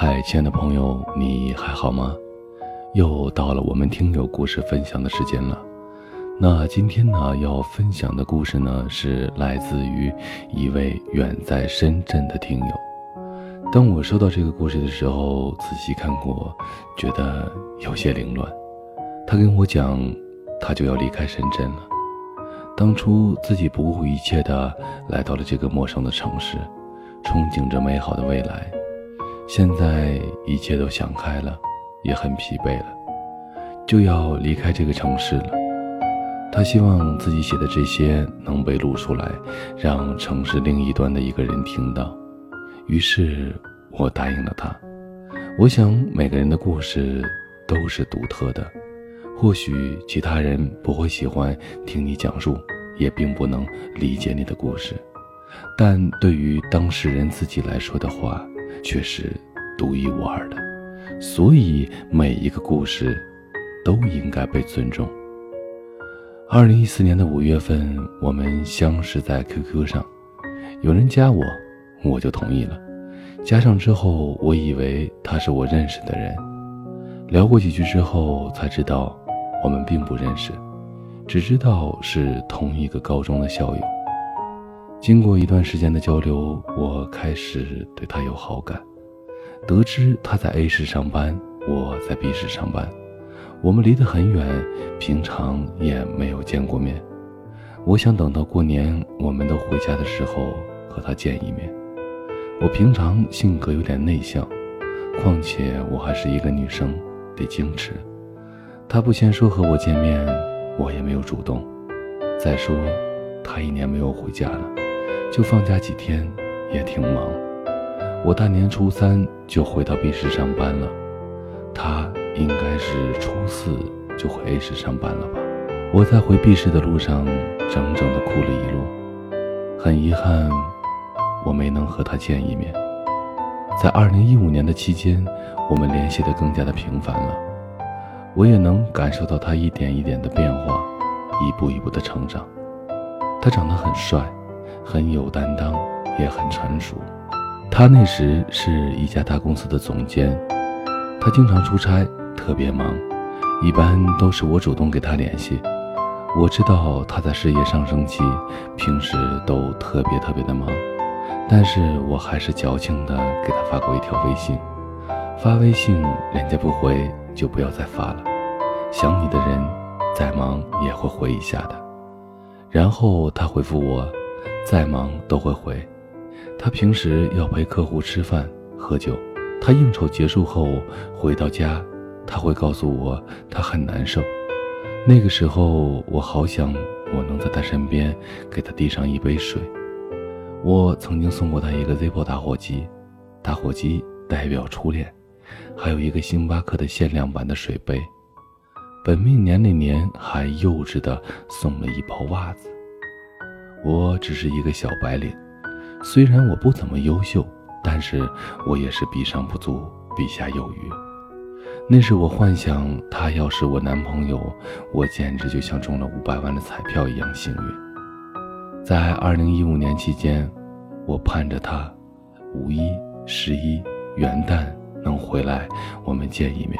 嗨，亲爱的朋友，你还好吗？又到了我们听友故事分享的时间了。那今天呢，要分享的故事呢，是来自于一位远在深圳的听友。当我收到这个故事的时候，仔细看过，觉得有些凌乱。他跟我讲，他就要离开深圳了。当初自己不顾一切的来到了这个陌生的城市，憧憬着美好的未来。现在一切都想开了，也很疲惫了，就要离开这个城市了。他希望自己写的这些能被录出来，让城市另一端的一个人听到。于是我答应了他。我想每个人的故事都是独特的。或许其他人不会喜欢听你讲述，也并不能理解你的故事，但对于当事人自己来说的话，却是独一无二的。所以每一个故事都应该被尊重。二零一四年的五月份，我们相识在 QQ 上，有人加我，我就同意了。加上之后，我以为他是我认识的人，聊过几句之后，才知道。我们并不认识，只知道是同一个高中的校友。经过一段时间的交流，我开始对他有好感。得知他在 A 市上班，我在 B 市上班，我们离得很远，平常也没有见过面。我想等到过年我们都回家的时候和他见一面。我平常性格有点内向，况且我还是一个女生，得矜持。他不先说和我见面，我也没有主动。再说，他一年没有回家了，就放假几天，也挺忙。我大年初三就回到 B 市上班了，他应该是初四就回 A 市上班了吧？我在回 B 市的路上，整整的哭了一路。很遗憾，我没能和他见一面。在2015年的期间，我们联系的更加的频繁了。我也能感受到他一点一点的变化，一步一步的成长。他长得很帅，很有担当，也很成熟。他那时是一家大公司的总监，他经常出差，特别忙，一般都是我主动给他联系。我知道他在事业上升期，平时都特别特别的忙，但是我还是矫情的给他发过一条微信。发微信人家不回，就不要再发了。想你的人，再忙也会回一下的。然后他回复我，再忙都会回。他平时要陪客户吃饭喝酒，他应酬结束后回到家，他会告诉我他很难受。那个时候我好想我能在他身边，给他递上一杯水。我曾经送过他一个 Zippo 打火机，打火机代表初恋。还有一个星巴克的限量版的水杯，本命年那年还幼稚的送了一包袜子。我只是一个小白领，虽然我不怎么优秀，但是我也是比上不足，比下有余。那时我幻想他要是我男朋友，我简直就像中了五百万的彩票一样幸运。在二零一五年期间，我盼着他，五一、十一、元旦。能回来，我们见一面。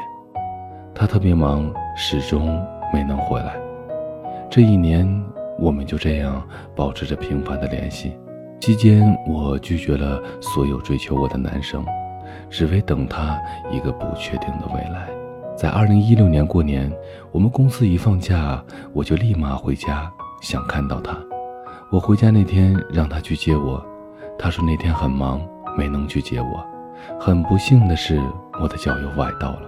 他特别忙，始终没能回来。这一年，我们就这样保持着频繁的联系。期间，我拒绝了所有追求我的男生，只为等他一个不确定的未来。在二零一六年过年，我们公司一放假，我就立马回家，想看到他。我回家那天让他去接我，他说那天很忙，没能去接我。很不幸的是，我的脚又崴到了。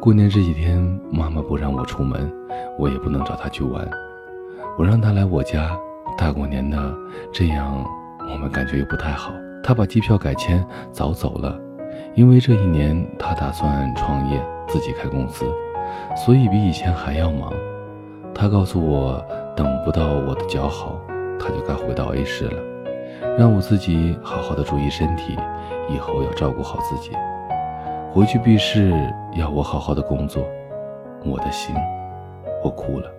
过年这几天，妈妈不让我出门，我也不能找她去玩。我让他来我家，大过年的，这样我们感觉又不太好。他把机票改签，早走了，因为这一年他打算创业，自己开公司，所以比以前还要忙。他告诉我，等不到我的脚好，他就该回到 A 市了，让我自己好好的注意身体。以后要照顾好自己，回去 B 市要我好好的工作。我的心，我哭了，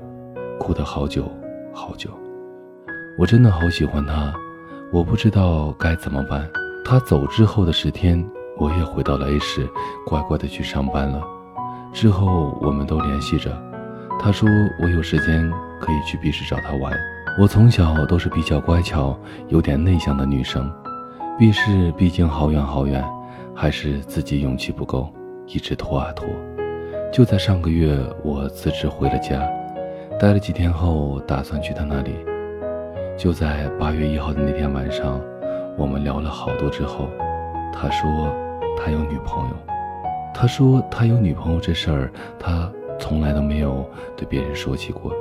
哭的好久好久。我真的好喜欢他，我不知道该怎么办。他走之后的十天，我也回到了 A 市，乖乖的去上班了。之后我们都联系着，他说我有时间可以去 B 市找他玩。我从小都是比较乖巧、有点内向的女生，B 市毕竟好远好远，还是自己勇气不够，一直拖啊拖。就在上个月，我辞职回了家，待了几天后，打算去他那里。就在八月一号的那天晚上，我们聊了好多之后，他说他有女朋友。他说他有女朋友这事儿，他从来都没有对别人说起过。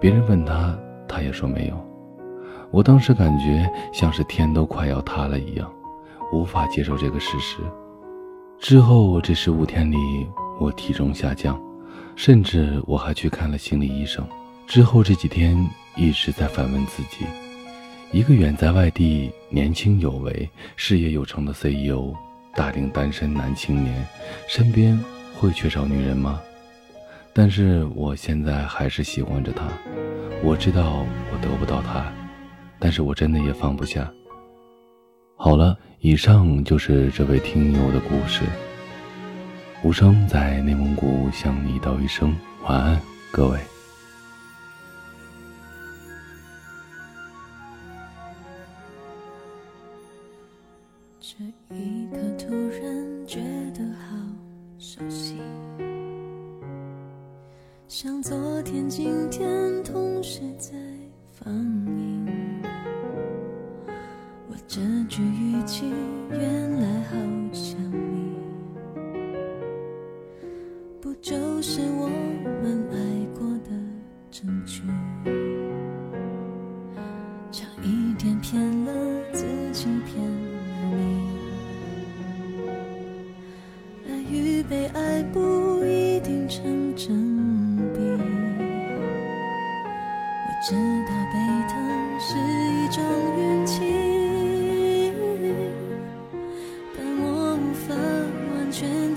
别人问他，他也说没有。我当时感觉像是天都快要塌了一样，无法接受这个事实。之后这十五天里，我体重下降，甚至我还去看了心理医生。之后这几天。一直在反问自己：一个远在外地、年轻有为、事业有成的 CEO，大龄单身男青年，身边会缺少女人吗？但是我现在还是喜欢着他。我知道我得不到他，但是我真的也放不下。好了，以上就是这位听友的故事。无声在内蒙古向你道一声晚安，各位。这一刻突然觉得好熟悉，像昨天、今天同时在放映。我这句语气原就是我们爱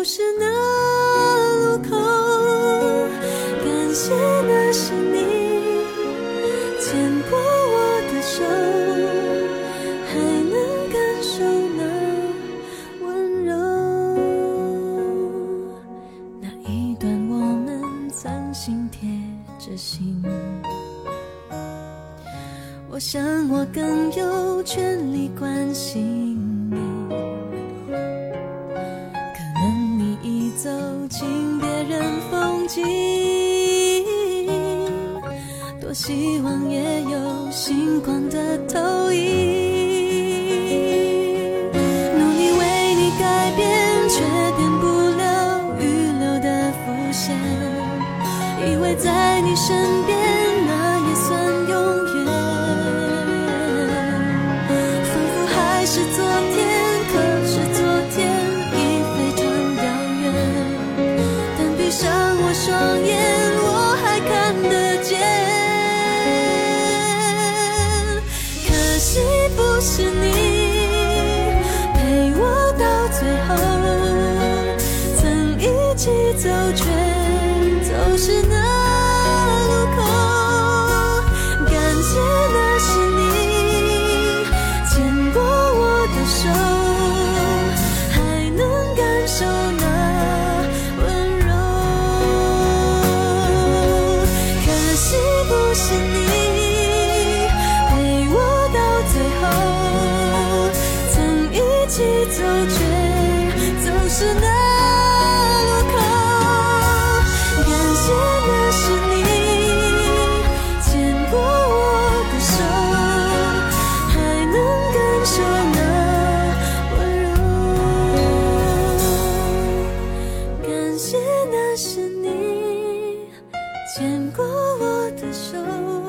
就是那路口感谢那是你牵过我的手还能感受那温柔那一段我们曾心贴着心。我想我更有权利关心。走进别人风景，多希望也有星光的投影，双眼。走却走失那路口感谢那是你牵过我的手还能感受那温柔感谢那是你牵过我的手。